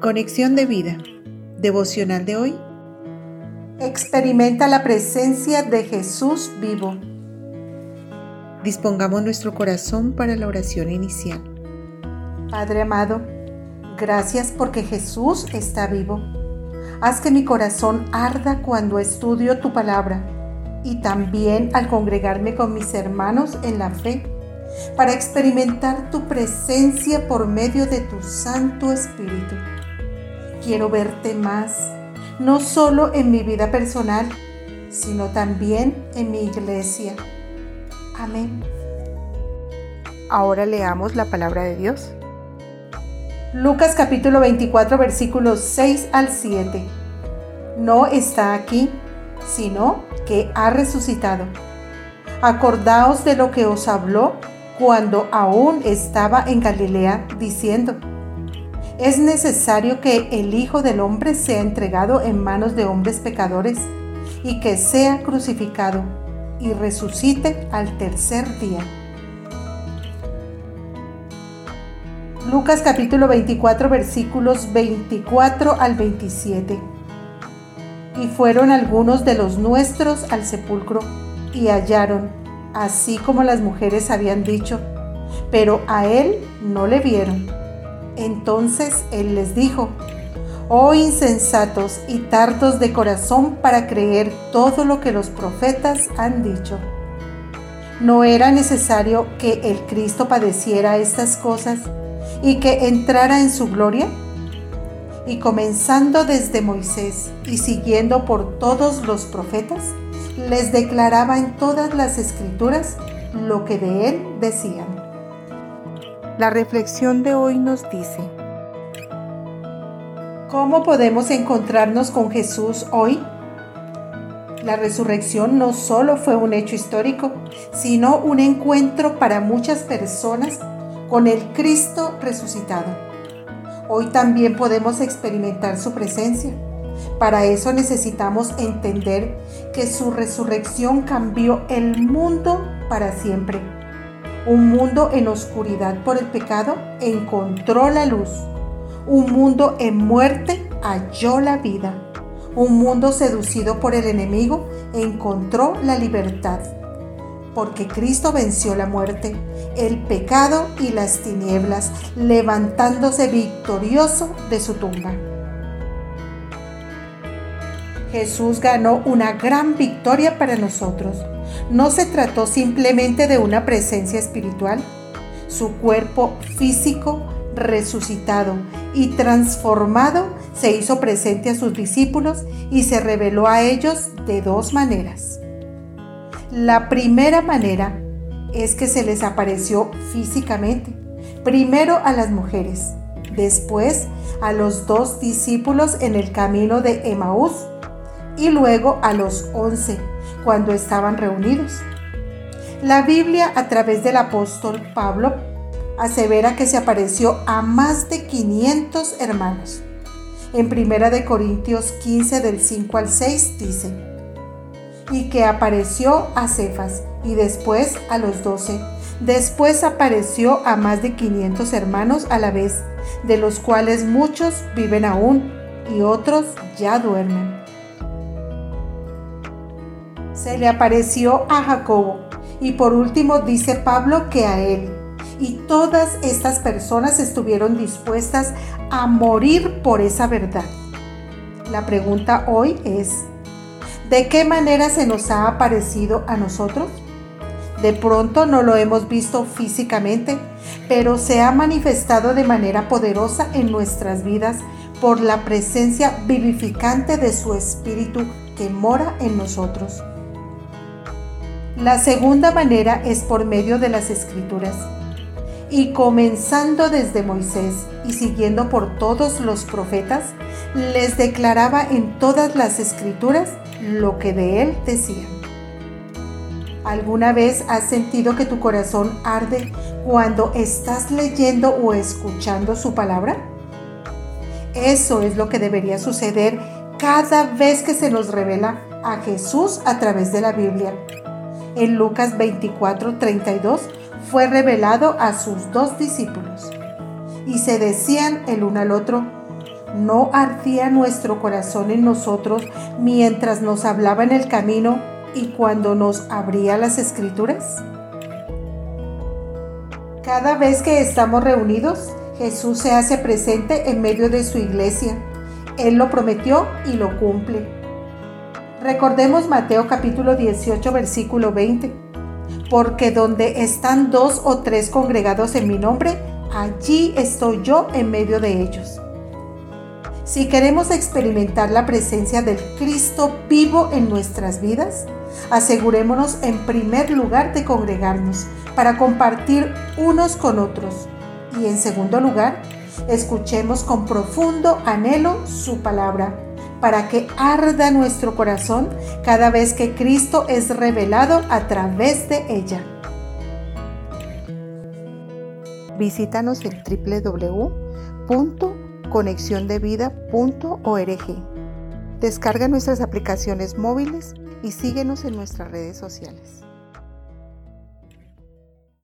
Conexión de vida. Devocional de hoy. Experimenta la presencia de Jesús vivo. Dispongamos nuestro corazón para la oración inicial. Padre amado, gracias porque Jesús está vivo. Haz que mi corazón arda cuando estudio tu palabra y también al congregarme con mis hermanos en la fe para experimentar tu presencia por medio de tu Santo Espíritu. Quiero verte más, no solo en mi vida personal, sino también en mi iglesia. Amén. Ahora leamos la palabra de Dios. Lucas capítulo 24 versículos 6 al 7. No está aquí, sino que ha resucitado. Acordaos de lo que os habló cuando aún estaba en Galilea, diciendo, es necesario que el Hijo del Hombre sea entregado en manos de hombres pecadores y que sea crucificado y resucite al tercer día. Lucas capítulo 24 versículos 24 al 27. Y fueron algunos de los nuestros al sepulcro y hallaron así como las mujeres habían dicho, pero a él no le vieron. Entonces él les dijo, Oh insensatos y tardos de corazón para creer todo lo que los profetas han dicho. ¿No era necesario que el Cristo padeciera estas cosas y que entrara en su gloria? Y comenzando desde Moisés y siguiendo por todos los profetas, les declaraba en todas las escrituras lo que de él decían. La reflexión de hoy nos dice, ¿cómo podemos encontrarnos con Jesús hoy? La resurrección no solo fue un hecho histórico, sino un encuentro para muchas personas con el Cristo resucitado. Hoy también podemos experimentar su presencia para eso necesitamos entender que su resurrección cambió el mundo para siempre. Un mundo en oscuridad por el pecado encontró la luz. Un mundo en muerte halló la vida. Un mundo seducido por el enemigo encontró la libertad. Porque Cristo venció la muerte, el pecado y las tinieblas, levantándose victorioso de su tumba. Jesús ganó una gran victoria para nosotros. No se trató simplemente de una presencia espiritual. Su cuerpo físico resucitado y transformado se hizo presente a sus discípulos y se reveló a ellos de dos maneras. La primera manera es que se les apareció físicamente, primero a las mujeres, después a los dos discípulos en el camino de Emaús y luego a los once, cuando estaban reunidos. La Biblia a través del apóstol Pablo asevera que se apareció a más de 500 hermanos. En Primera de Corintios 15 del 5 al 6 dice, y que apareció a Cefas y después a los doce. Después apareció a más de 500 hermanos a la vez, de los cuales muchos viven aún y otros ya duermen se le apareció a Jacobo y por último dice Pablo que a él. Y todas estas personas estuvieron dispuestas a morir por esa verdad. La pregunta hoy es, ¿de qué manera se nos ha aparecido a nosotros? De pronto no lo hemos visto físicamente, pero se ha manifestado de manera poderosa en nuestras vidas por la presencia vivificante de su Espíritu que mora en nosotros. La segunda manera es por medio de las escrituras. Y comenzando desde Moisés y siguiendo por todos los profetas, les declaraba en todas las escrituras lo que de él decían. ¿Alguna vez has sentido que tu corazón arde cuando estás leyendo o escuchando su palabra? Eso es lo que debería suceder cada vez que se nos revela a Jesús a través de la Biblia en Lucas 24, 32, fue revelado a sus dos discípulos. Y se decían el uno al otro, ¿No ardía nuestro corazón en nosotros mientras nos hablaba en el camino y cuando nos abría las escrituras? Cada vez que estamos reunidos, Jesús se hace presente en medio de su iglesia. Él lo prometió y lo cumple. Recordemos Mateo capítulo 18 versículo 20. Porque donde están dos o tres congregados en mi nombre, allí estoy yo en medio de ellos. Si queremos experimentar la presencia del Cristo vivo en nuestras vidas, asegurémonos en primer lugar de congregarnos para compartir unos con otros y en segundo lugar, escuchemos con profundo anhelo su palabra, para que arda nuestro corazón cada vez que Cristo es revelado a través de ella. Visítanos en www.conexiondevida.org. Descarga nuestras aplicaciones móviles y síguenos en nuestras redes sociales.